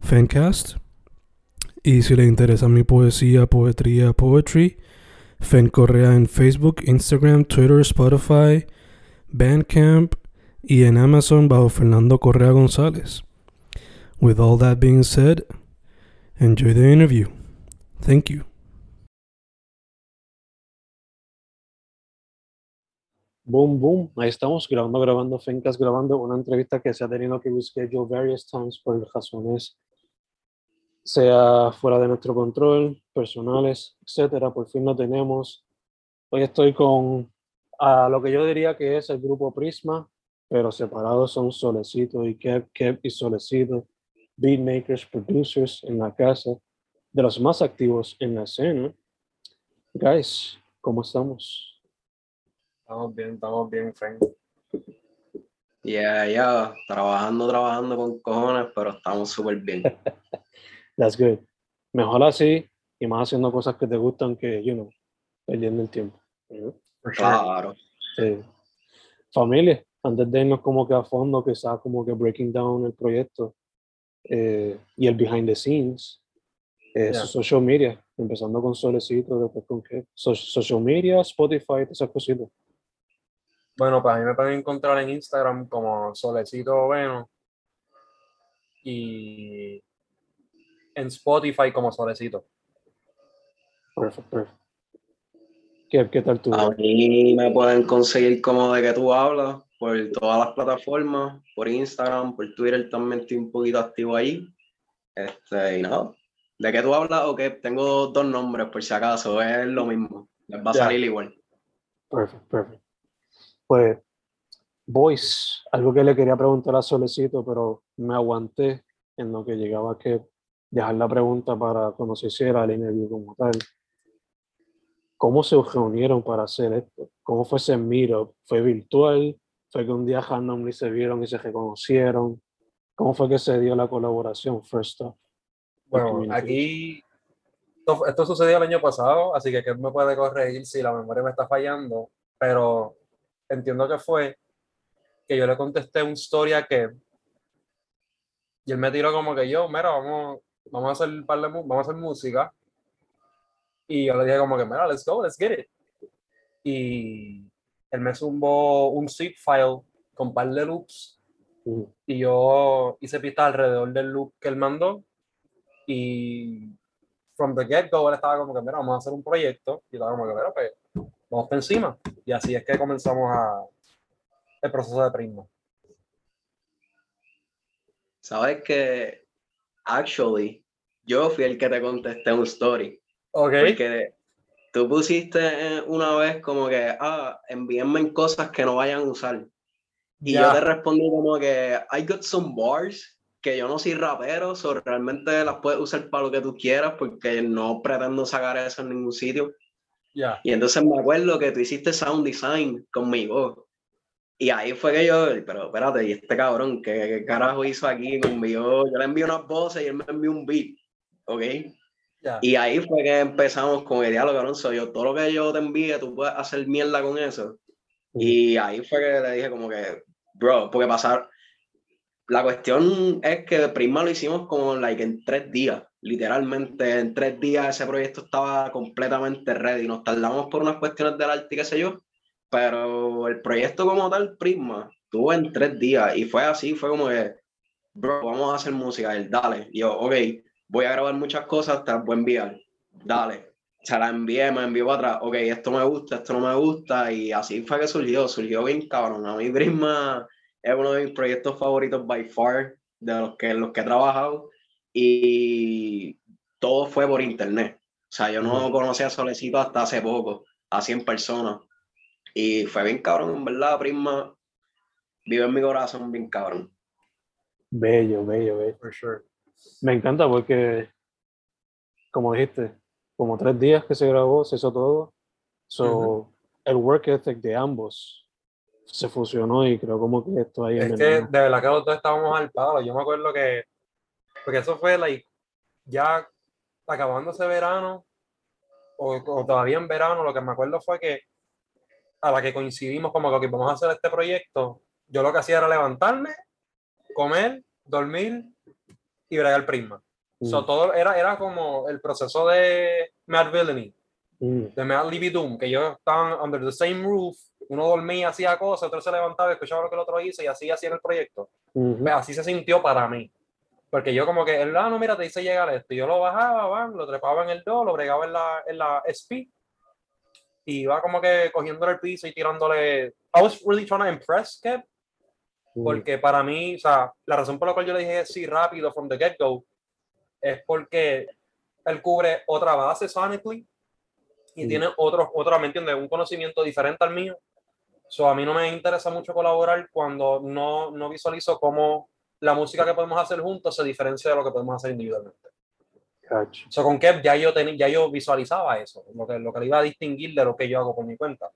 Fancast. Y si le interesa mi poesía, poetría, poetry, Fen Correa en Facebook, Instagram, Twitter, Spotify, Bandcamp y en Amazon bajo Fernando Correa González. With all that being said, enjoy the interview. Thank you. Boom, boom. Ahí estamos grabando, grabando, Fencas grabando una entrevista que se ha tenido que reschedule various times por razones, sea fuera de nuestro control, personales, etcétera. Por fin lo tenemos. Hoy estoy con a lo que yo diría que es el grupo Prisma, pero separados son Solecito y Kev, Kev y Solecito, beatmakers, producers en la casa, de los más activos en la escena. Guys, ¿cómo estamos? Estamos bien, estamos bien, Frank. Yeah, yeah, trabajando, trabajando con cojones, pero estamos súper bien. That's good. Mejor así y más haciendo cosas que te gustan que, you know, perdiendo el tiempo. you know? Claro. Sí. Familia, antes de irnos como que a fondo, quizás como que breaking down el proyecto eh, y el behind the scenes, eh, Yeah. social media, empezando con Solecito, después con qué, So- social media, Spotify, todas esas cositas. Bueno, pues a mí me pueden encontrar en Instagram como Solecito Veno y en Spotify como Solecito. Perfecto, perfecto. ¿Qué, ¿Qué tal tú? A mí me pueden conseguir como de que tú hablas por todas las plataformas, por Instagram, por Twitter también estoy un poquito activo ahí. Este, y nada, de que tú hablas o que tengo dos nombres por si acaso, es lo mismo, les va a salir igual. Perfecto, perfecto. Pues, Boys, algo que le quería preguntar a Solecito, pero me aguanté en lo que llegaba que dejar la pregunta para cuando se hiciera el interview como tal. ¿Cómo se reunieron para hacer esto? ¿Cómo fue ese meetup? ¿Fue virtual? ¿Fue que un día randomly se vieron y se reconocieron? ¿Cómo fue que se dio la colaboración, first off? Bueno, aquí esto, esto sucedió el año pasado, así que que me puede corregir si la memoria me está fallando, pero entiendo que fue que yo le contesté una historia que y él me tiró como que yo, mira, vamos, vamos a hacer un par de vamos a hacer música. Y yo le dije como que, mira, let's go, let's get it. Y él me zumbó un zip file con un par de loops y yo hice pistas alrededor del loop que él mandó y from the get-go él estaba como que, mira, vamos a hacer un proyecto y yo estaba como que, mira, pues vamos para encima y así es que comenzamos a, el proceso de Prisma. Sabes que, actually, yo fui el que te contesté un story. Ok, Porque tú pusiste eh, una vez como que, ah, envíenme cosas que no vayan a usar. Y yo te respondí como que, I got some bars que yo no soy rapero, o realmente las puedes usar para lo que tú quieras porque no pretendo sacar eso en ningún sitio. ya, Y entonces me acuerdo que tú hiciste sound design conmigo. Y ahí fue que yo, pero espérate, ¿y este cabrón qué, qué carajo hizo aquí? Me envió, yo le envié unas voces y él me envió un beat, ¿ok? ya. Y ahí fue que empezamos con el diálogo, cabrón, soy yo, todo lo que yo te envíe, tú puedes hacer mierda con eso. Y ahí fue que le dije como que, bro, porque pasar, la cuestión es que Prisma lo hicimos como like en tres días, literalmente en tres días ese proyecto estaba completamente ready, nos tardamos por unas cuestiones del arte y qué sé yo, pero el proyecto como tal, Prisma, tuvo en tres días y fue así, fue como que bro, vamos a hacer música. Él, dale. Y yo, ok, voy a grabar muchas cosas, te las voy a enviar. Dale. Se la envié, me envió para atrás. Ok, esto me gusta, esto no me gusta. Y así fue que surgió. Surgió bien cabrón. A mí Prisma es uno de mis proyectos favoritos by far, de los que, los que he trabajado. Y todo fue por internet. O sea, yo no conocía a Solecito hasta hace poco, así en persona. Y fue bien cabrón, en verdad, Prisma. Vive en mi corazón, bien cabrón. Bello, bello, bello. For sure. Me encanta porque, como dijiste, como tres días que se grabó, se hizo todo. So, el work ethic de ambos se fusionó y creo como que esto ahí Es en que de verdad que los dos estábamos al palo. Yo me acuerdo que, porque eso fue like, ya acabándose verano, o, o todavía en verano, lo que me acuerdo fue que a la que coincidimos como que ok, vamos a hacer este proyecto, yo lo que hacía era levantarme, comer, dormir y bregar prisma. So, Mm, todo era, era como el proceso de Mad Villainy, mm, de Mad Libby Doom, que ellos estaban under the same roof, uno dormía, hacía cosas, otro se levantaba, escuchaba lo que el otro hizo y así hacían el proyecto. mm, Ve, Así se sintió para mí. Porque yo como que, el ah, no, mira, te hice llegar esto. Y yo lo bajaba, van, lo trepaba en el do, lo bregaba en la, en la SP. Y iba como que cogiéndole el piso y tirándole... I was really trying to impress Kev, porque para mí, o sea, la razón por la cual yo le dije sí rápido from the get-go es porque él cubre otra base sonically y Mm. tiene otro, otra, ¿me entiendes? Un conocimiento diferente al mío. So, a mí no me interesa mucho colaborar cuando no, no visualizo cómo la música que podemos hacer juntos se diferencia de lo que podemos hacer individualmente. So, con Kev ya yo, teni- ya yo visualizaba eso, lo que, lo que le iba a distinguir de lo que yo hago por mi cuenta.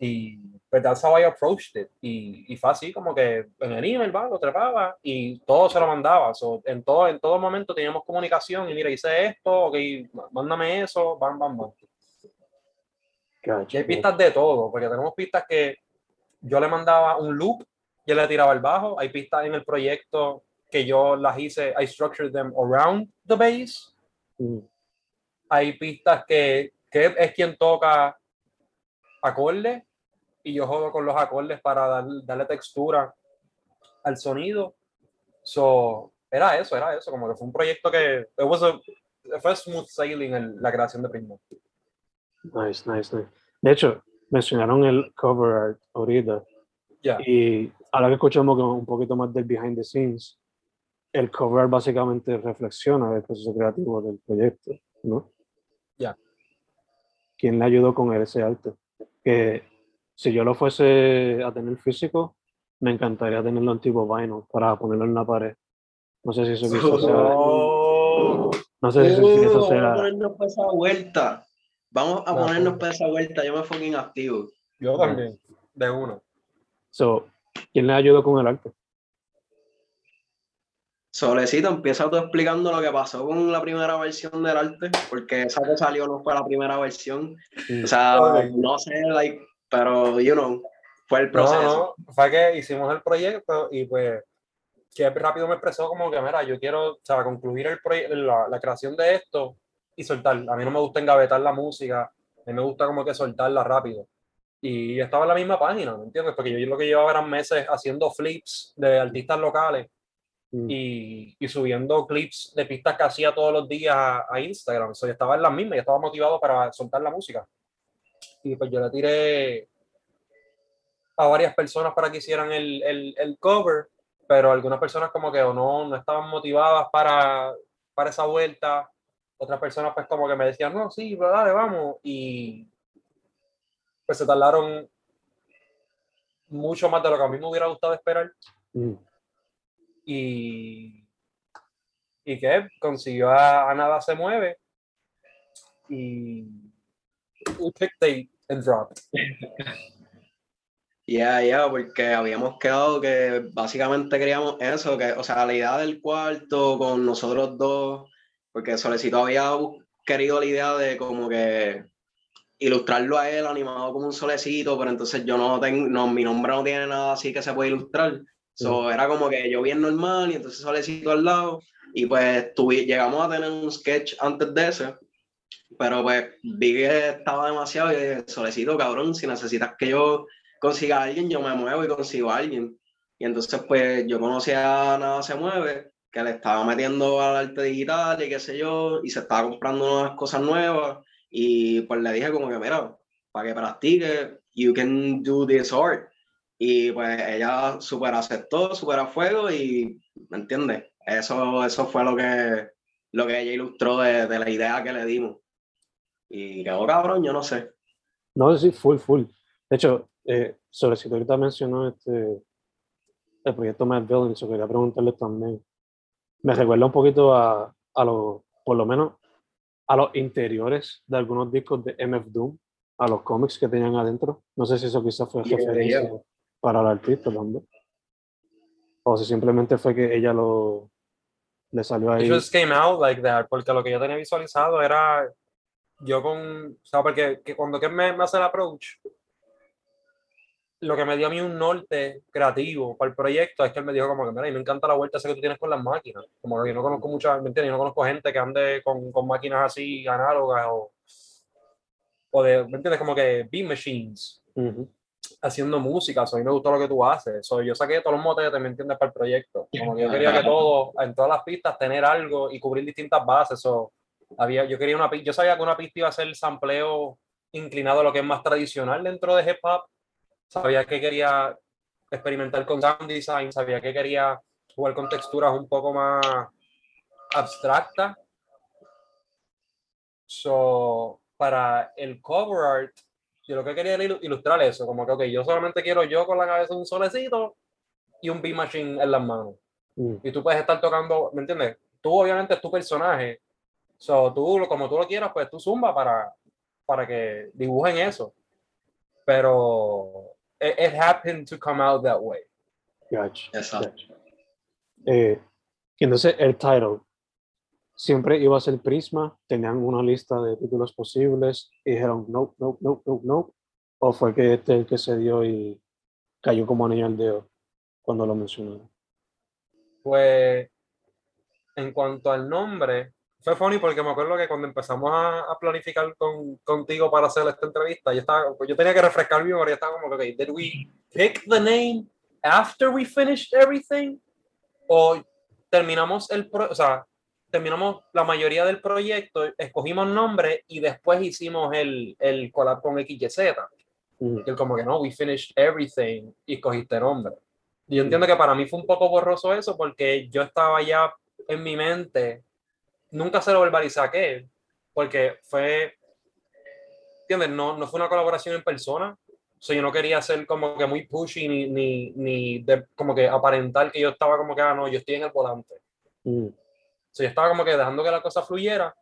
Y pues that's how I approached it. Y, y fue así como que en el email, va, lo trepaba y todo se lo mandaba. So, en, todo, en todo momento teníamos comunicación y mira, hice esto, ok, mándame eso, bam, bam, bam. Catch. Y hay pistas de todo, porque tenemos pistas que yo le mandaba un loop y él le tiraba el bajo. Hay pistas en el proyecto que yo las hice, I structured them around the bass. Mm, Hay pistas que, que es quien toca acordes y yo juego con los acordes para dar- darle textura al sonido. So, era eso, era eso, como que fue un proyecto que it was a- fue smooth sailing el- la creación de Prisma. Nice, nice, nice. De hecho, mencionaron el cover art ahorita. Ya. Y ahora que escuchamos un poquito más del behind the scenes, el cover básicamente reflexiona el proceso creativo del proyecto, ¿no? Ya. ¿Quién le ayudó con ese arte? Que si yo lo fuese a tener físico, me encantaría tenerlo en tipo vinyl para ponerlo en la pared. No sé si eso quizás sea, Oh. no sé si eso, si eso Uh, vamos a sea, ponernos para esa vuelta. Vamos a No, ponernos no. para esa vuelta. Yo me fucking activo. Yo también, de uno. so, ¿quién le ayudó con el arte? Solecito, empieza tú explicando lo que pasó con la primera versión del arte, porque esa que salió no fue la primera versión. O sea, no sé, like, pero, you know, fue el No, proceso. no, fue que hicimos el proyecto y pues que rápido me expresó como que, mira, yo quiero, o sea, concluir el la, la creación de esto y soltar. A mí no me gusta engavetar la música, a mí me gusta como que soltarla rápido. Y estaba en la misma página, ¿me entiendes? Porque yo lo que llevaba eran meses haciendo flips de artistas locales mm. y, y subiendo clips de pistas que hacía todos los días a, a Instagram. So, yo estaba en las mismas y estaba motivado para soltar la música. Y pues yo le tiré a varias personas para que hicieran el, el, el cover, pero algunas personas como que o no, no estaban motivadas para, para esa vuelta. Otras personas pues como que me decían, no, sí, pero dale, vamos. Y pues se tardaron mucho más de lo que a mí me hubiera gustado esperar Mm. Y, y que consiguió a, Nada se mueve y un date and drop. Ya, ya, porque habíamos quedado que básicamente queríamos eso, que, o sea, la idea del cuarto con nosotros dos, porque Solecito había querido la idea de como que ilustrarlo a él animado como un solecito, pero entonces yo no tengo, no, mi nombre no tiene nada así que se puede ilustrar. So, era como que yo bien normal y entonces Solecito al lado, y pues tuvi- llegamos a tener un sketch antes de ese, pero pues vi que estaba demasiado y dije, Solecito, cabrón, si necesitas que yo consiga a alguien, yo me muevo y consigo a alguien. Y entonces, pues yo conocí a Nada Se Mueve, que le estaba metiendo al arte digital y qué sé yo, y se estaba comprando unas cosas nuevas. Y pues le dije como que, mira, para que practique, you can do this art. Y pues ella súper aceptó, súper a fuego y, ¿me entiendes? Eso, eso fue lo que, lo que ella ilustró de, de la idea que le dimos. Y quedó cabrón, yo no sé. No, sí, full, full. De hecho, eh, sobre si tú ahorita mencionó este, el proyecto Mad Villains, yo quería preguntarle también. Me recuerda un poquito a, a los, por lo menos, a los interiores de algunos discos de MF Doom, a los cómics que tenían adentro. No sé si eso quizás fue Yeah, referencia yeah. Para el artista también. O si simplemente fue que ella lo le salió It ahí. just came out like that, porque lo que yo tenía visualizado era yo con, o sea, porque que cuando que me, me hace el approach, lo que me dio a mí un norte creativo para el proyecto es que él me dijo como que, mira, a mí me encanta la vuelta esa que tú tienes con las máquinas, como que yo no conozco mucha, ¿me entiendes? Yo no conozco gente que ande con, con máquinas así análogas o, o de, ¿me entiendes? Como que beat machines Ujú. Haciendo música, so, a mí me gustó lo que tú haces. So, yo saqué todos los motetes, ¿me entiendes? Para el proyecto. Como que yo quería que todo, en todas las pistas, tener algo y cubrir distintas bases. So, había, yo quería una yo sabía que una pista iba a ser sampleo inclinado a lo que es más tradicional dentro de hip hop. Sabía que quería experimentar con sound design, sabía que quería jugar con texturas un poco más abstractas. So, para el cover art, yo lo que quería era ilu- ilustrar eso, como que, ok, yo solamente quiero yo con la cabeza un solecito y un beat machine en las manos. Mm. Y tú puedes estar tocando, ¿me entiendes? Tú obviamente es tu personaje, so, tú, como tú lo quieras, pues tú zumba para, para que dibujen eso. Pero it, it happened to come out that way. Gotcha, Exacto. gotcha. Eh, y entonces el title siempre iba a ser Prisma, tenían una lista de títulos posibles y dijeron no, no, no, no, no. O fue que este el que se dio y cayó como anillo al dedo cuando lo mencionaron. Pues en cuanto al nombre, fue funny porque me acuerdo que cuando empezamos a, a planificar con, contigo para hacer esta entrevista, yo, estaba, yo tenía que refrescar mi memoria, estaba como que, ok, did we pick the name after we finished everything? ¿O terminamos el, pro, o sea, terminamos la mayoría del proyecto, escogimos nombre y después hicimos el, el collab con XYZ? Mm, Y él como que no, we finished everything y escogiste nombre. Y yo entiendo que para mí fue un poco borroso eso porque yo estaba ya en mi mente, nunca se lo verbalizé a qué, porque fue, ¿entiendes? No, no fue una colaboración en persona. O sea, yo no quería ser como que muy pushy ni, ni, ni de, como que aparentar que yo estaba como que, ah, no, yo estoy en el volante. mm, O sea, yo estaba como que dejando que la cosa fluyera.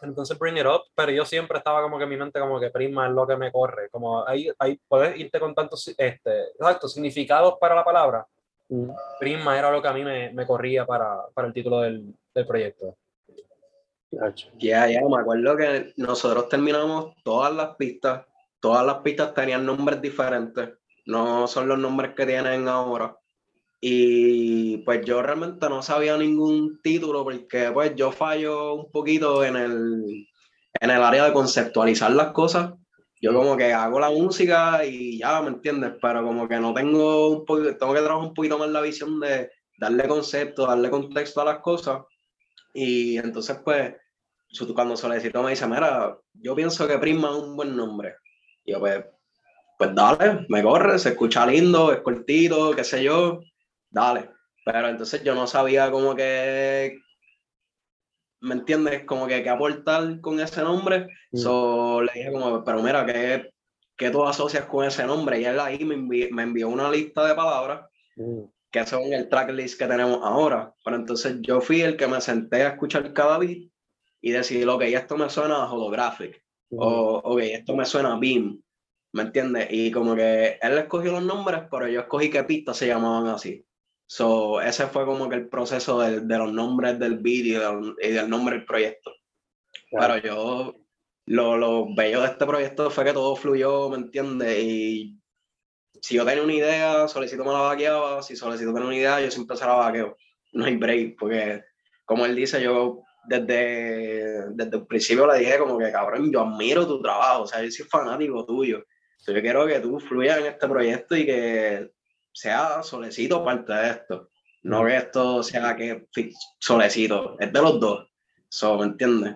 Entonces, bring it up, pero yo siempre estaba como que mi mente como que Prisma es lo que me corre. Como ahí, ahí puedes irte con tantos, este, exacto, significados para la palabra. mm. Prisma era lo que a mí me, me corría para, para el título del, del proyecto. Ya, ya, me acuerdo que nosotros terminamos todas las pistas, todas las pistas tenían nombres diferentes, no son los nombres que tienen ahora. Y pues yo realmente no sabía ningún título porque pues yo fallo un poquito en el, en el área de conceptualizar las cosas. Yo como que hago la música y ya, ¿me entiendes? Pero como que no tengo un poquito, tengo que trabajar un poquito más la visión de darle concepto, darle contexto a las cosas. Y entonces pues cuando solicitó me dice, mira, yo pienso que Prisma es un buen nombre. Y yo, pues, pues dale, me corre, se escucha lindo, es cortito, qué sé yo, dale. Pero entonces yo no sabía como que, ¿me entiendes? Como que qué aportar con ese nombre. Mm. So, le dije como, pero mira, ¿qué, qué tú asocias con ese nombre? Y él ahí me envió, me envió una lista de palabras Mm, que son el tracklist que tenemos ahora. Pero entonces yo fui el que me senté a escuchar cada beat y decir, ok, esto me suena a holographic, mm. o ok, esto me suena a beam, ¿me entiendes? Y como que él escogió los nombres, pero yo escogí qué pistas se llamaban así. So, ese fue como que el proceso del- de, los nombres del beat y del, y del nombre del proyecto. Claro. Pero yo, lo, lo bello de este proyecto fue que todo fluyó, ¿me entiendes? Y si yo tenía una idea, Solicito me la vaqueaba, si Solicito tenía una idea, yo siempre se la vaqueo. No hay break, porque como él dice, yo desde, desde el principio le dije como que, cabrón, yo admiro tu trabajo, o sea, yo soy fanático tuyo. So, yo quiero que tú fluyas en este proyecto y que sea Solecito parte de esto. No que esto sea que Solecito, es de los dos. So, ¿me entiendes?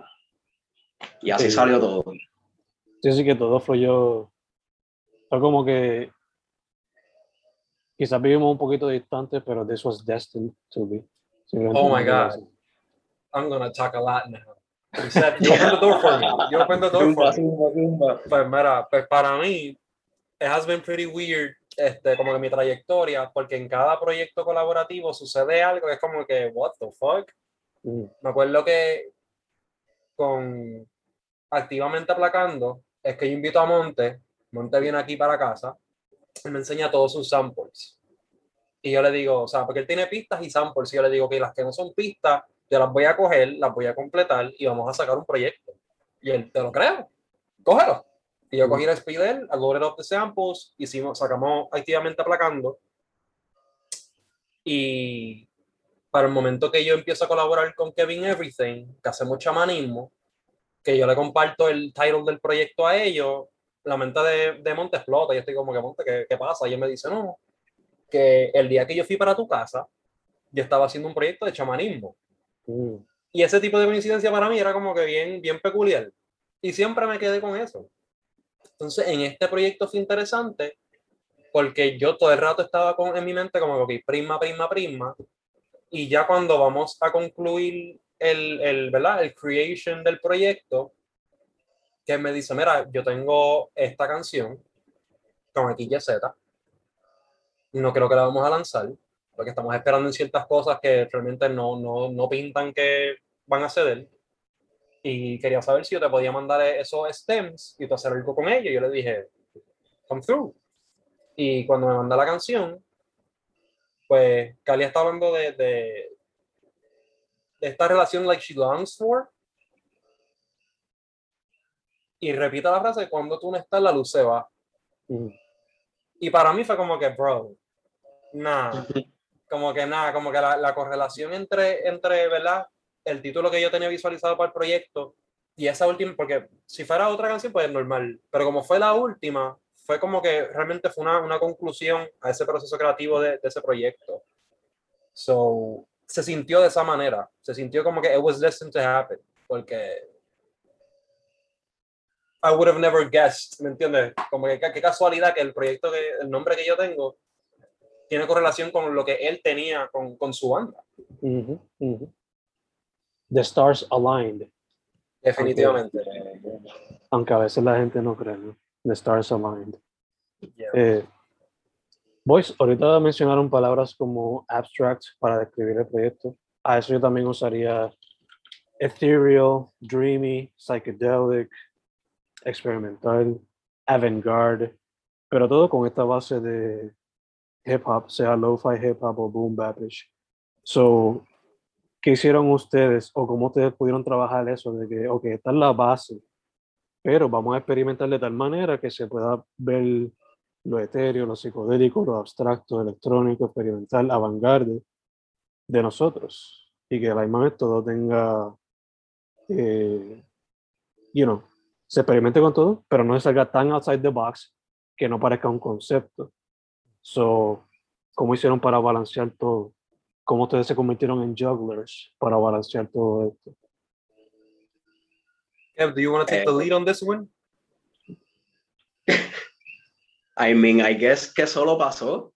Y así Sí. salió todo. Sí, sí, que todo fluyó. Fue como que. Quizás vivimos un poquito distantes, pero this was destined to be. Simplemente Oh my God. así. I'm gonna talk a lot now. You said you opened the door for me. You opened the door for me. Pues mira, pues para mí, it has been pretty weird, este, como que mi trayectoria, porque en cada proyecto colaborativo sucede algo que es como que, what the fuck? Mm, Me acuerdo que con Activamente Aplacando, es que yo invito a Monte, Monte viene aquí para casa y me enseña todos sus samples. Y yo le digo, o sea, porque él tiene pistas y samples, y yo le digo que las que no son pistas, yo las voy a coger, las voy a completar y vamos a sacar un proyecto. Y él, te lo creo, cógelo. Y yo cogí el Spider, I loaded up the samples, hicimos, sacamos activamente aplacando. Y para el momento que yo empiezo a colaborar con Kevin Everything, que hacemos chamanismo, que yo le comparto el title del proyecto a ellos, la mente de, de Monte explota. Yo estoy como que, Monte, ¿qué, qué pasa? Y él me dice, no, que el día que yo fui para tu casa, yo estaba haciendo un proyecto de chamanismo. mm, Y ese tipo de coincidencia para mí era como que bien, bien peculiar. Y siempre me quedé con eso. Entonces, en este proyecto fue interesante porque yo todo el rato estaba con, en mi mente como ok, prisma, prisma, prisma. Y ya cuando vamos a concluir el, el, ¿verdad? el creation del proyecto, que me dice, mira, yo tengo esta canción con X, Y, Z. No creo que la vamos a lanzar, porque estamos esperando en ciertas cosas que realmente no, no, no pintan que van a ceder. Y quería saber si yo te podía mandar esos stems y tú hacer algo con ellos. Yo le dije, come through. Y cuando me manda la canción, pues Cali está hablando de, de, de esta relación like she longs for. Y repite la frase, cuando tú no estás, la luz se va. mm. Y para mí fue como que, bro, nada, como que nada, como que la, la correlación entre, entre, ¿verdad? El título que yo tenía visualizado para el proyecto y esa última, porque si fuera otra canción, pues es normal, pero como fue la última, fue como que realmente fue una, una conclusión a ese proceso creativo de, ese proyecto. So, se sintió de esa manera, se sintió como que it was destined to happen, porque I would have never guessed, ¿me entiendes? Como que qué casualidad que el proyecto, que el nombre que yo tengo, tiene correlación con lo que él tenía con, con su banda. The stars aligned, Definitivamente. aunque a veces la gente no cree, ¿no? The stars aligned. Yeah. Eh, boys, ahorita mencionaron palabras como abstract para describir el proyecto. A eso yo también usaría ethereal, dreamy, psychedelic, experimental, avant-garde, pero todo con esta base de hip hop, sea lo-fi hip hop o boom bapish. So, ¿qué hicieron ustedes o cómo ustedes pudieron trabajar eso de que, ok, esta es la base, pero vamos a experimentar de tal manera que se pueda ver lo etéreo, lo psicodélico, lo abstracto, electrónico, experimental, avant-garde de nosotros y que la misma vez todo tenga, eh, you know, se experimente con todo, pero no se salga tan outside the box que no parezca un concepto. So, ¿cómo hicieron para balancear todo? ¿Cómo ustedes se convirtieron en jugglers para balancear todo esto? Kev, do you want to take the lead on this one? I mean, I guess que solo pasó,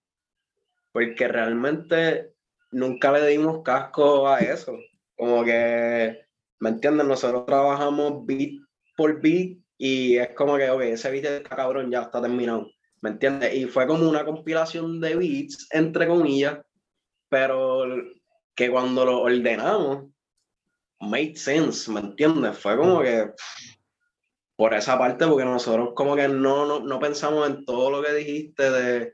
porque realmente nunca le dimos casco a eso. Como que, ¿me entiendes? Nosotros trabajamos beat por beat y es como que, ok, ese beat está cabrón, ya está terminado. ¿Me entiendes? Y fue como una compilación de beats, entre comillas, pero que cuando lo ordenamos, made sense, ¿me entiendes? Fue como que por esa parte, porque nosotros como que no, no, no pensamos en todo lo que dijiste de,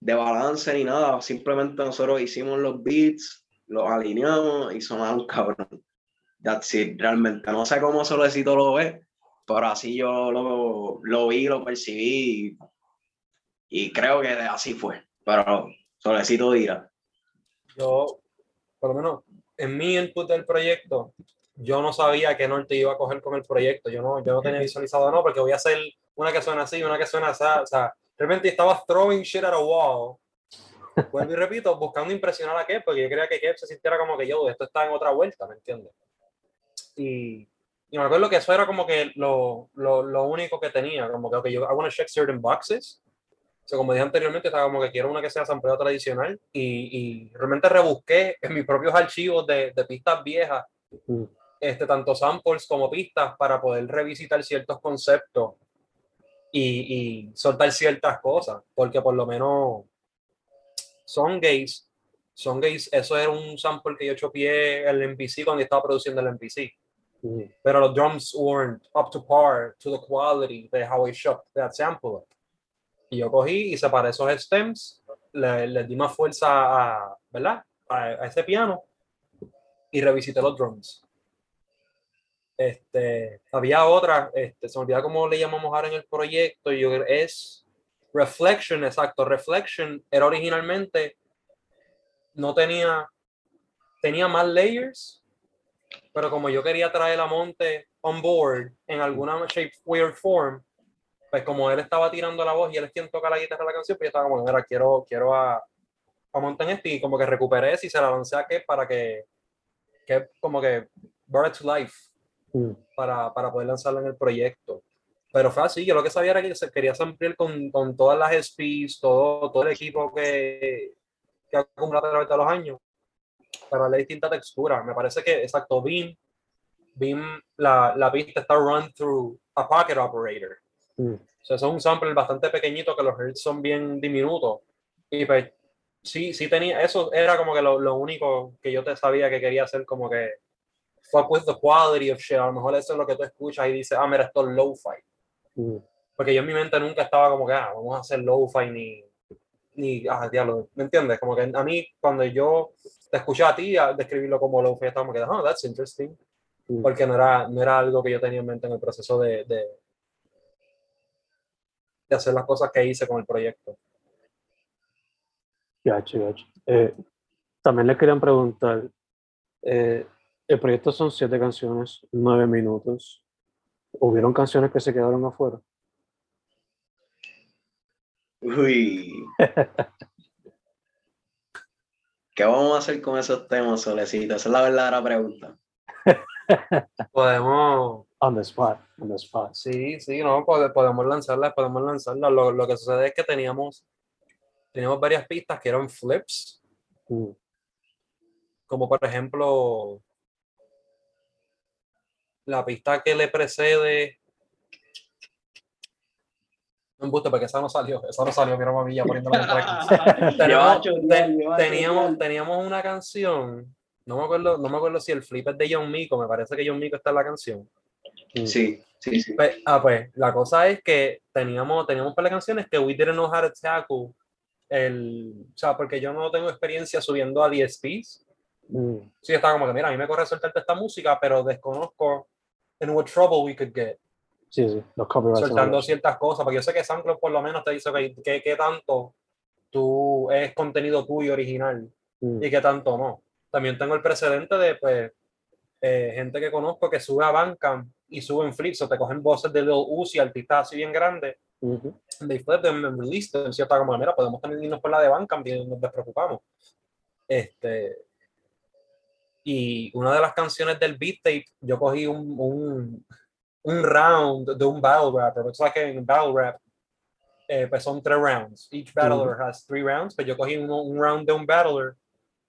de balance ni nada, simplemente nosotros hicimos los beats, los alineamos y sonaron cabrón. That's it, realmente. No sé cómo Solecito lo ve, pero así yo lo, lo vi, lo percibí y, y creo que así fue. Pero Solecito dirá. Yo, por lo menos, en mi input del proyecto, yo no sabía qué norte iba a coger con el proyecto. Yo no, yo no tenía visualizado, no, porque voy a hacer una que suena así, una que suena así. O sea, realmente estaba throwing shit at a wall vuelvo y repito, buscando impresionar a Kev, porque yo quería que Kev se sintiera como que yo, esto está en otra vuelta, ¿me entiendes? Y, y me acuerdo que eso era como que lo, lo, lo único que tenía, como que, ok, yo, I want to check certain boxes. O sea, como dije anteriormente, estaba como que quiero una que sea sampleado tradicional y, y realmente rebusqué en mis propios archivos de, de pistas viejas, Mm. este, tanto samples como pistas para poder revisitar ciertos conceptos y, y soltar ciertas cosas, porque por lo menos son gays, son gays, eso era un sample que yo chopié el MPC cuando estaba produciendo el MPC Mm. pero los drums weren't up to par to the quality de how I shot that sample. Y yo cogí y separé esos stems, le, le di más fuerza a, ¿verdad? A, a ese piano y revisité los drums. Este, había otra, este, cómo le llamamos ahora en el proyecto, y es Reflection, exacto. Reflection era originalmente, no tenía, tenía más layers, pero como yo quería traer a Monte on board en alguna shape, weird form, pues como él estaba tirando la voz y él es quien toca la guitarra de la canción, pues yo estaba como, mira, quiero, quiero a, a este y como que recuperé y se la lancé a que para que, que como que brought it to life Mm. para, para poder lanzarlo en el proyecto. Pero fue así, yo lo que sabía era que se quería samplear con, con todas las SPs, todo, todo el equipo que, que ha acumulado a través de los años, para darle distinta textura. Me parece que, exacto, Beam, Beam la, la pista está run through a pocket operator. Mm. O sea, es un sample bastante pequeñito que los hertz son bien diminutos. Y pues, sí, sí tenía, eso era como que lo, lo único que yo te sabía que quería hacer como que fuck with the quality of shit. A lo mejor eso es lo que tú escuchas y dices, ah, mira, esto es lo-fi. Mm. Porque yo en mi mente nunca estaba como que, ah, vamos a hacer lo-fi ni, ni, ah, diablo, ¿me entiendes? Como que a mí, cuando yo te escuché a ti a describirlo como lo-fi, estaba como que, oh, that's interesting. Mm. Porque no era, no era algo que yo tenía en mente en el proceso de, de, de hacer las cosas que hice con el proyecto. Gacho, gacho. Eh, también le querían preguntar, eh, el proyecto son siete canciones, nueve minutos. ¿Hubieron canciones que se quedaron afuera? Uy. ¿Qué vamos a hacer con esos temas, Solecito? Esa es la verdadera pregunta. Podemos, On the spot, on the spot. sí, sí, no, pode- podemos lanzarlas, podemos lanzarlas. Lo, lo que sucede es que teníamos, teníamos varias pistas que eran flips, Mm. como por ejemplo la pista que le precede. No embuste, porque esa no salió, esa no salió, mira mamilla poniéndola en el tracking. Teníamos, te- teníamos una canción, no me acuerdo, no me acuerdo si el flip es de John Mico, me parece que John Mico está en la canción. Sí, sí, sí. Pues, ah, pues, la cosa es que teníamos, teníamos un par de canciones que we didn't know how to tackle el, o sea, porque yo no tengo experiencia subiendo a DSPs. Mm. Sí, estaba como que, mira, a mí me corre soltarte esta música, pero desconozco in what trouble we could get. Sí, sí, los copyrights. soltando ciertas cosas, porque yo sé que SoundCloud por lo menos te dice que, que, que tanto tú es contenido tuyo original Mm. y que tanto no. También tengo el precedente de pues, eh, gente que conozco que sube a Bandcamp y suben flips o te cogen voces de Lil Uzi, artistas así bien grandes, Ujú. they flip them and release them, de cierta manera, podemos también irnos por la de Bandcamp y nos despreocupamos. Este, y una de las canciones del beat tape, yo cogí un, un, un round de un battle rapper, porque tú sabes que en battle rap eh, pues son tres rounds, each battler has three rounds, pero yo cogí uno- un round de un battler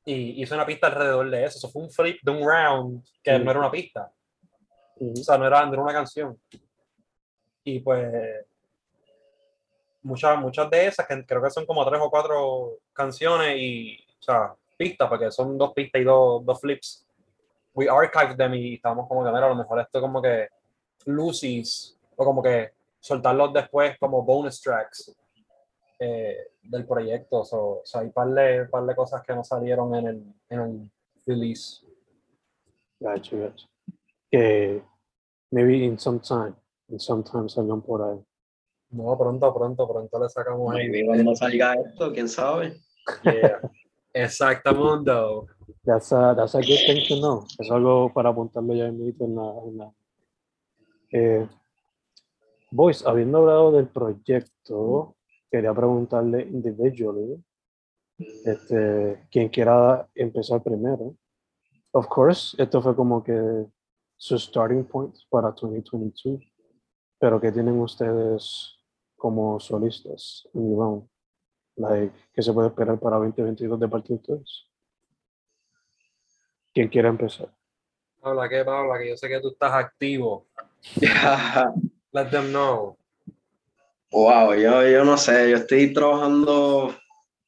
y hice una pista alrededor de eso, eso fue un flip de un round que Mm. no era una pista, Ujú. o sea, no era, no era una canción. Y pues muchas, muchas de esas, que creo que son como tres o cuatro canciones y, o sea, pistas, porque son dos pistas y dos, dos flips. We archived them y estábamos como que, mira, a lo mejor esto como que Lucy's, o como que soltarlos después como bonus tracks eh, del proyecto. So, so hay par de, par de cosas que no salieron en el, en el release. Gacho, gacho. Que maybe in some time, in some time salgan por ahí. No, pronto, pronto, pronto le sacamos ahí. Maybe cuando salga esto, quién sabe. Yeah. Exactamundo. That's a, that's a good thing to know. Es algo para apuntarlo ya en en la... En la eh, Boys, habiendo hablado del proyecto, quería preguntarle individually, Este, quien quiera empezar primero. Of course, esto fue como que su starting point para 2022. Pero ¿qué tienen ustedes como solistas en? Like, ¿Qué se puede esperar para 2022 de parte de ustedes? ¿Quién quiera empezar? Habla, ¿qué habla? Que yo sé que tú estás activo. Let them know. Wow, yo, yo no sé, yo estoy trabajando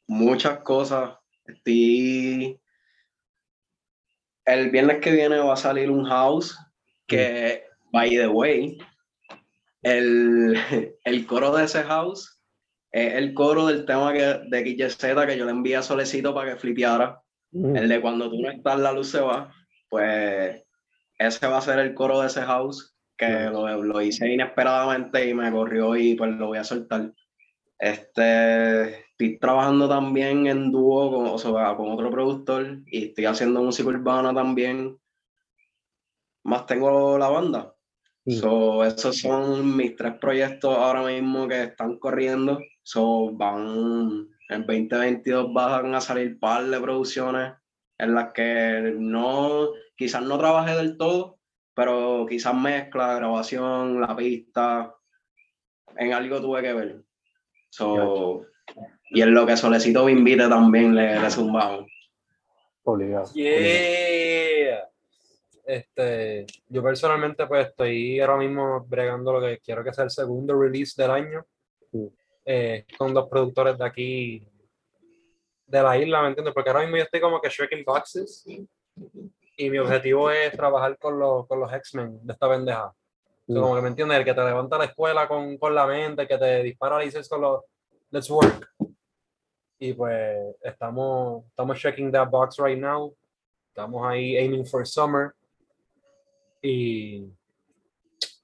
muchas cosas. Estoy. El viernes que viene va a salir un house que, by the way, el, el coro de ese house es el coro del tema que, de XYZ que yo le envié a Solecito para que flipeara. Mm. El de cuando tú no estás, la luz se va. Pues ese va a ser el coro de ese house que lo, lo hice inesperadamente y me corrió y pues lo voy a soltar. Este, estoy trabajando también en dúo con, o sea, con otro productor y estoy haciendo música urbana también. Más tengo la banda. Mm. So, esos son mis tres proyectos ahora mismo que están corriendo. So, van en 2022 van a salir par de producciones en las que no, quizás no trabajé del todo, pero quizás mezcla, grabación, la pista, en algo tuve que ver. So, y en lo que Solecito me invite también le, le zumbamos. Obligado. Yeah. Este, yo personalmente pues estoy ahora mismo bregando lo que quiero que sea el segundo release del año Sí. eh, con dos productores de aquí de la isla, ¿me entiendes? Porque ahora mismo yo estoy como que shrinking boxes y mi objetivo es trabajar con los, con los X-Men de esta pendeja. O sea, como que me entiendes, el que te levanta la escuela con, con la mente, el que te dispara y dices con los let's work. Y pues estamos, estamos checking that box right now. Estamos ahí aiming for summer. Y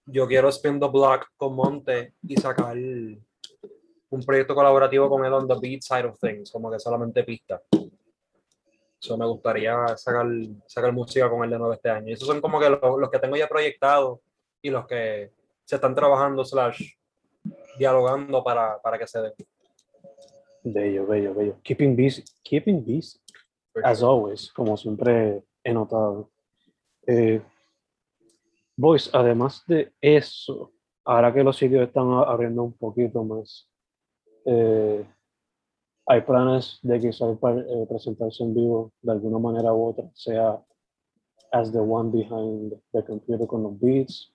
yo quiero spin the block con Monte y sacar un proyecto colaborativo con él on the beat side of things, como que solamente pista. Eso me gustaría sacar, sacar música con él de nuevo este año. Y esos son como que los, los que tengo ya proyectados y los que se están trabajando slash dialogando para, para que se den. Bello, bello, bello. Keeping busy. Keeping busy. For As always, como siempre he notado. Eh, boys, además de eso, ahora que los sitios están abriendo un poquito más, eh, hay planes de quizás eh, presentarse en vivo de alguna manera u otra, sea as the one behind the computer con los beats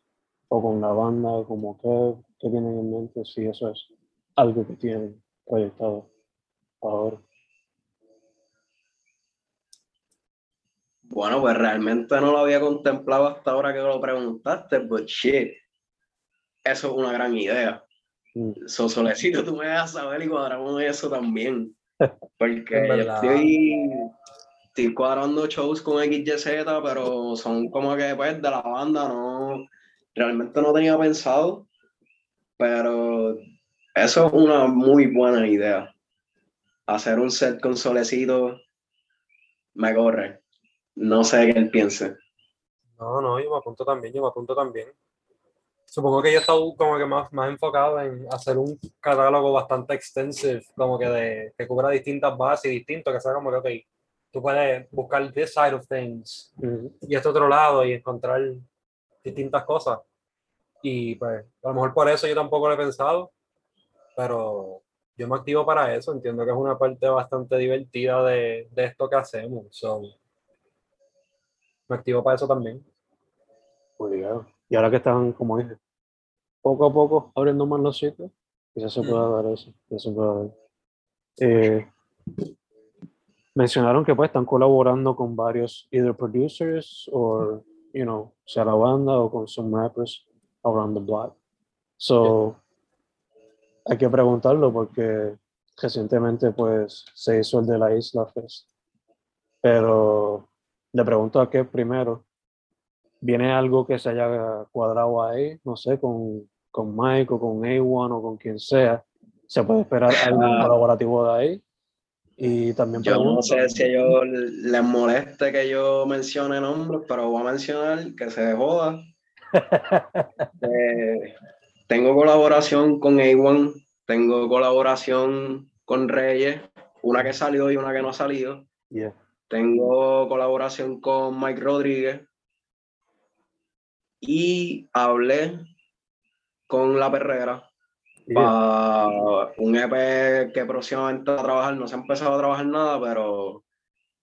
o con la banda, como que, que tienen en mente, si eso es algo que tienen proyectado ahora. Bueno, pues realmente no lo había contemplado hasta ahora que lo preguntaste, but shit, eso es una gran idea. Mm. So, Solecito, tú me dejas saber y cuadramos eso también. Porque estoy, estoy cuadrando shows con XYZ, pero son como que pues de la banda, no, realmente no tenía pensado, pero eso es una muy buena idea. Hacer un set con Solecito me corre. No sé qué él piense. No, no, yo me apunto también, yo me apunto también. Supongo que yo he estado como que más, más enfocado en hacer un catálogo bastante extensive, como que de, que cubra distintas bases y distinto, que sea como que, ok, tú puedes buscar this side of things y este otro lado y encontrar distintas cosas. Y pues, a lo mejor por eso yo tampoco lo he pensado, pero yo me activo para eso, entiendo que es una parte bastante divertida de, de esto que hacemos. So, me activo para eso también. Obligado. Y ahora que están, como dije, poco a poco abriendo más los sitios, quizás se pueda dar eso. se pueda dar. Eh, mencionaron que pues están colaborando con varios either producers o, you know, sea la banda o con some rappers around the block. So, hay que preguntarlo porque recientemente pues se hizo el de la Isla Fest. Pero le pregunto a qué primero. ¿Viene algo que se haya cuadrado ahí? No sé, con, con Mike o con A1 o con quien sea. ¿Se puede esperar algo Ah. colaborativo de ahí? Y también Yo no sé si a ellos les moleste que yo mencione nombres, pero voy a mencionar que se joda. Eh, tengo colaboración con A1, tengo colaboración con Reyes, una que salió y una que no ha salido. Yeah. Tengo colaboración con Mike Rodríguez y hablé con La Perrera Yeah. para un EP que próximamente va a trabajar. No se ha empezado a trabajar nada, pero,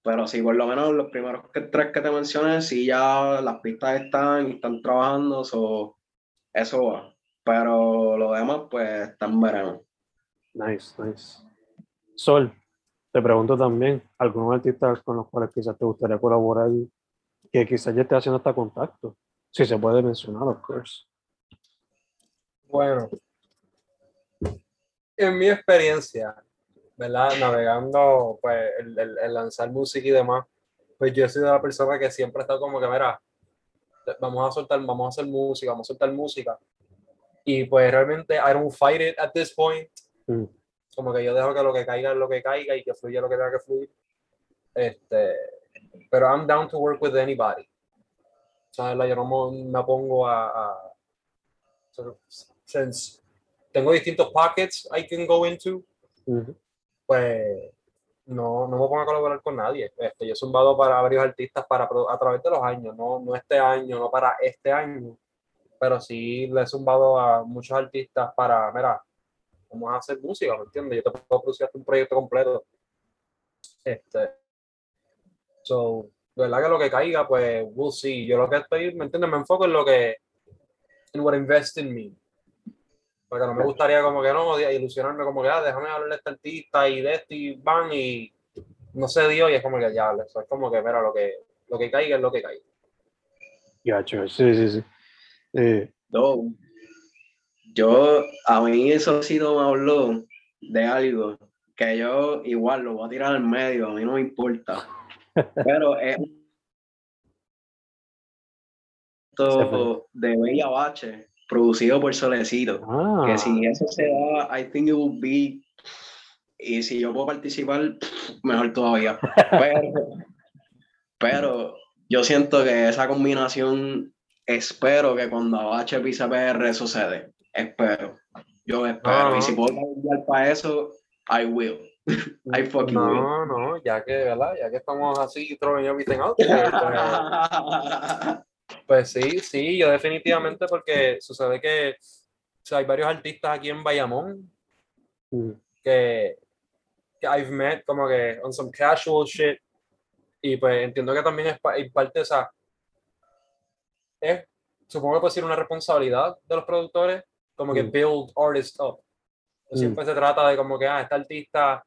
pero sí, por lo menos los primeros que- tres que te mencioné, sí ya las pistas están y están trabajando, so, eso va. Pero lo demás, pues, están veremos. Nice, nice. Sol, te pregunto también, ¿algunos artistas con los cuales quizás te gustaría colaborar que quizás ya esté haciendo hasta contacto? Si se puede mencionar, of course. Bueno, en mi experiencia, ¿verdad? Navegando, pues, el, el- el lanzar música y demás, pues yo he sido la persona que siempre estado como que, mira, vamos a soltar, vamos a hacer música, vamos a soltar música. Y pues realmente, I don't fight it at this point. Mm. Como que yo dejo que lo que caiga es lo que caiga y que fluya lo que tenga que fluir. Este, pero I'm down to work with anybody. ¿Sabes? Yo no me, pongo a, a since tengo distintos pockets I can go into, Ujú. pues no, no me pongo a colaborar con nadie. Este, yo he zumbado para varios artistas para, a través de los años, no, no este año, no para este año, pero sí le he zumbado a muchos artistas para, mira, vamos a hacer música, ¿me entiendes? Yo te puedo producir hasta un proyecto completo. Este, so, de verdad que lo que caiga, pues, we'll see. Yo lo que estoy, ¿me entiendes? Me enfoco en lo que, en what invest in me. Porque no me gustaría como que no, de- ilusionarme como que, ah, déjame hablarle a este artista y de este y van y no se dio y es como que ya, eso es como que, mira, lo que, lo que caiga es lo que caiga. Gacho, sí, sí, sí. Eh, No. Yo, a mí eso sí no me habló de algo que yo igual lo voy a tirar al medio, a mí no me importa. Pero es esto de Bella Bache, producido por Solecito. ah, Que si eso se da, I think it would be. Y si yo puedo participar, mejor todavía. Pero, pero yo siento que esa combinación, espero que cuando Abache pisa PR sucede. Espero. Yo espero. No, Y si no. puedo cambiar para eso, I will. I fucking will. No, no, ya que, ¿verdad? Ya que estamos así throwing everything out there, pues, Pues sí, sí, yo definitivamente porque sucede que o sea, hay varios artistas aquí en Bayamón que, que I've met como que on some casual shit y pues entiendo que también es pa- parte esa es supongo que puede ser una responsabilidad de los productores como que Mm. build artists up Mm. siempre se trata de como que ah, esta artista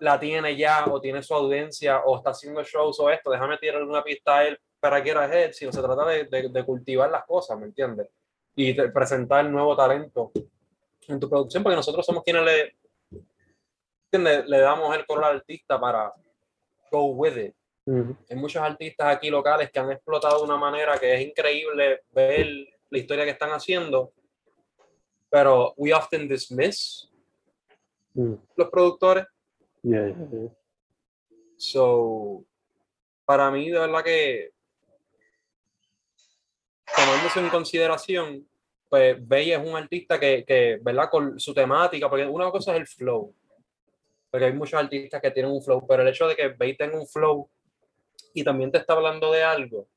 la tiene ya o tiene su audiencia o está haciendo shows o esto, déjame tirarle una pista a él para que era head, sino se trata de, de- de cultivar las cosas, ¿me entiendes? Y de presentar nuevo talento en tu producción, porque nosotros somos quienes le, ¿entiendes? le damos el color al artista para go with it. ujú. Hay muchos artistas aquí locales que han explotado de una manera que es increíble ver la historia que están haciendo, pero we often dismiss Mm, los productores yeah, yeah, yeah. So, para mí, de verdad que tomándose en consideración, pues Bella es un artista que, que, ¿verdad? Con su temática, porque una cosa es el flow, porque hay muchos artistas que tienen un flow, pero el hecho de que Bella tenga un flow y también te está hablando de algo,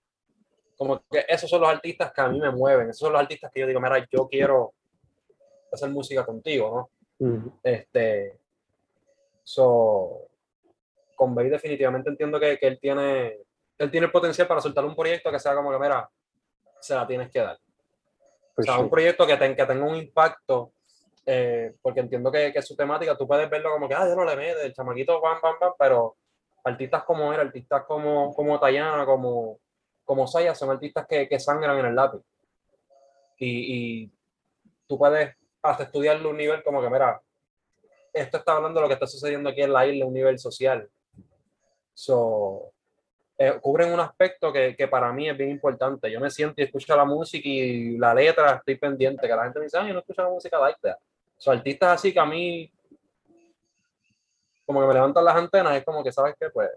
como que esos son los artistas que a mí me mueven, esos son los artistas que yo digo, mira, yo quiero hacer música contigo, ¿no? Ujú. Este, so, con Bey definitivamente entiendo que, que él tiene él tiene el potencial para soltar un proyecto que sea como que, mira, se la tienes que dar. For O sea, sure. un proyecto que, ten- que tenga un impacto, eh, porque entiendo que, que su temática, tú puedes verlo como que, ah, ya no le mete, el chamaquito, bam, bam, bam, pero artistas como él, artistas como, como Tayana, como, como Saya, son artistas que, que sangran en el lápiz. Y, y tú puedes hasta estudiarlo a un nivel como que, mira, esto está hablando de lo que está sucediendo aquí en la isla, un nivel social. So, eh, cubren un aspecto que, que para mí es bien importante. Yo me siento y escucho la música y la letra, estoy pendiente, que la gente me dice, ay, yo no escucho la música like that. So, artistas así que a mí, como que me levantan las antenas, es como que, ¿sabes qué? Pues,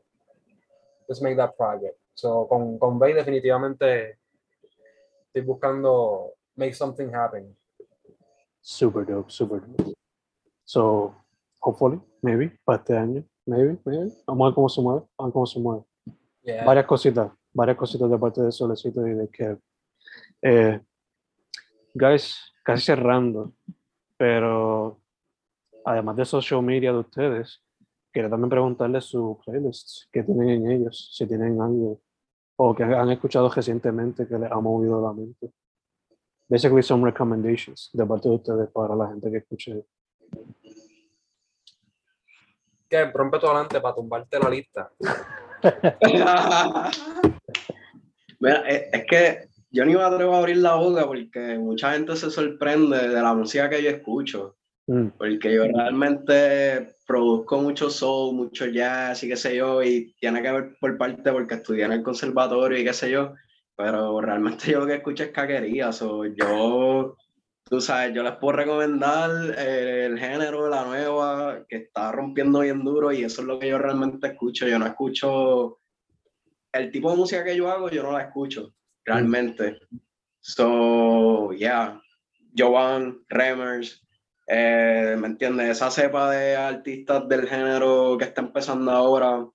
let's make that project. So, con, con Bay definitivamente estoy buscando make something happen. Super dope, super dope. So, hopefully, maybe, para este año, maybe, maybe. Vamos a ver cómo se mueve, vamos a ver cómo se mueve. Yeah. Varias cositas, varias cositas de parte de Solecito y de Kev. Eh, guys, casi cerrando, pero además de social media de ustedes, quería también preguntarles sus playlists, que tienen en ellos, si tienen algo, o que han escuchado recientemente que les ha movido la mente. Basically some recommendations de parte de ustedes para la gente que escuche. Que rompe todo adelante para tumbarte la lista. Mira, es, es que yo ni me atrevo a abrir la boca porque mucha gente se sorprende de la música que yo escucho. Mm, Porque yo realmente produzco mucho soul, mucho jazz y qué sé yo, y tiene que ver por parte porque estudié en el conservatorio y qué sé yo, pero realmente yo lo que escucho es caquería, so, yo, tú sabes, yo les puedo recomendar eh, el género, la nueva, que está rompiendo bien duro y eso es lo que yo realmente escucho, yo no escucho, el tipo de música que yo hago, yo no la escucho, realmente. So, yeah, Joan, Remers, eh, ¿me entiendes? Esa cepa de artistas del género que está empezando ahora,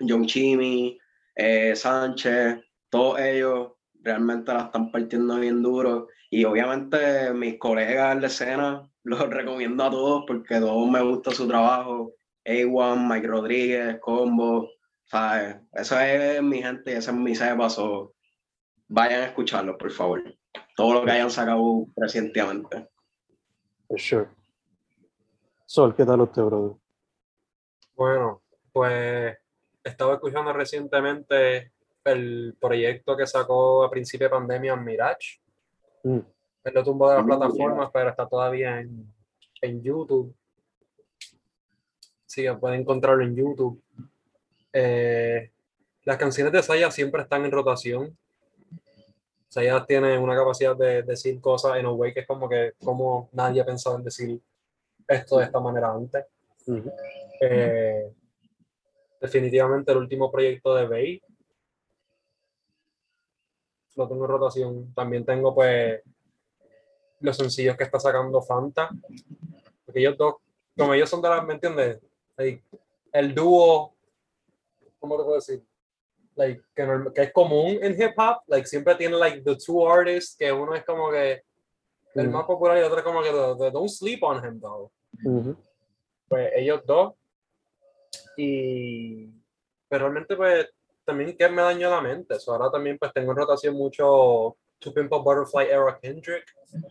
John Chimmy, eh, Sánchez, todos ellos realmente la están partiendo bien duro. Y obviamente mis colegas en la escena los recomiendo a todos porque a todos me gusta su trabajo. A1, Mike Rodríguez, Combo, ¿sabes? Esa es mi gente y esa es mi cepa. so, vayan a escucharlo, por favor. Todo lo que hayan sacado recientemente. for sure. Sol, ¿qué tal usted, brother? Bueno, pues estaba escuchando recientemente el proyecto que sacó a principio de pandemia Mirage. Mm, Él lo tumbó de las plataformas, pero está todavía en, en YouTube. Sí, pueden encontrarlo en YouTube. Eh, las canciones de Saya siempre están en rotación. Saya tiene una capacidad de decir cosas en a way que es como que como nadie ha pensado en decir esto de esta manera antes. Eh, definitivamente el último proyecto de Bay. Lo tengo en rotación. También tengo pues los sencillos que está sacando Fanta. Porque ellos dos, como ellos son de las, ¿me entiendes? Like, el dúo, ¿cómo te puedo decir? Like, que, que es común en hip hop, like, siempre tiene like the two artists, que uno es como que el más popular y el otro es como que the- the don't sleep on him though Ujú. pues ellos dos. Y pero realmente pues también que me dañó la mente. So, ahora también pues tengo en rotación mucho To Pimp a Butterfly era Kendrick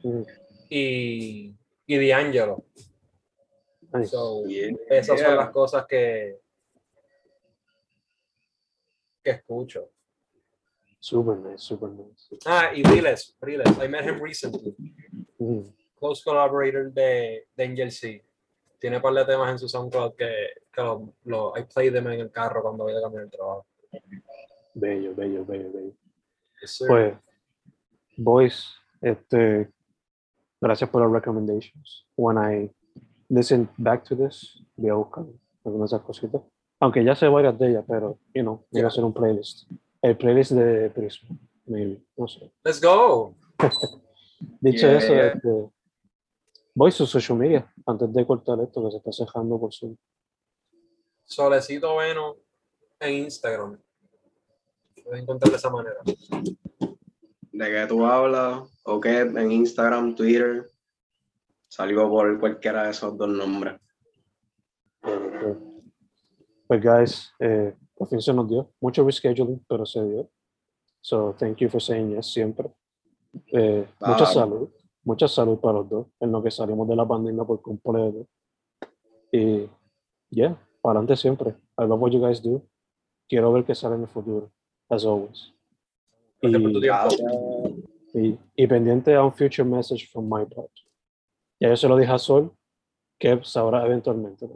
Mm, y, y D'Angelo. nice. So, Yeah. esas son Yeah. las cosas que que escucho. Super nice, super nice. Ah, y Riles, Riles, I met him recently. Mm, Close collaborator de, de Angel C. Tiene un par de temas en su SoundCloud que, que lo, lo- I play them en el carro cuando voy a cambiar el trabajo. Bello, bello, bello, bello. Yes. Pues, boys, este, gracias por las recommendations. When I listen back to this, voy a buscar algunas de esas cositas. Aunque ya sé varias de ellas, pero, you know, voy Yeah. a hacer un playlist. El playlist de Prisma, maybe, no sé. Let's go. Dicho Yeah, eso, yeah. este, voy a su social media, antes de cortar esto que se está cejando por su... Solecito Bueno en Instagram. Puedes encontrar de esa manera. de qué tú hablas, o qué, en Instagram, Twitter, salgo por cualquiera de esos dos nombres. eh, Pues, guys, eh, por fin se nos dio. Mucho rescheduling, pero se dio. So, thank you for saying yes siempre. Eh, mucha Bye. salud, mucha salud para los dos, en lo que salimos de la pandemia por completo. Y, yeah, para adelante siempre. I love what you guys do. Quiero ver qué sale en el futuro, as always. Y- tiempo. y, y pendiente a un future message from my part. Ya yo se lo dije a Sol, que sabrá eventualmente.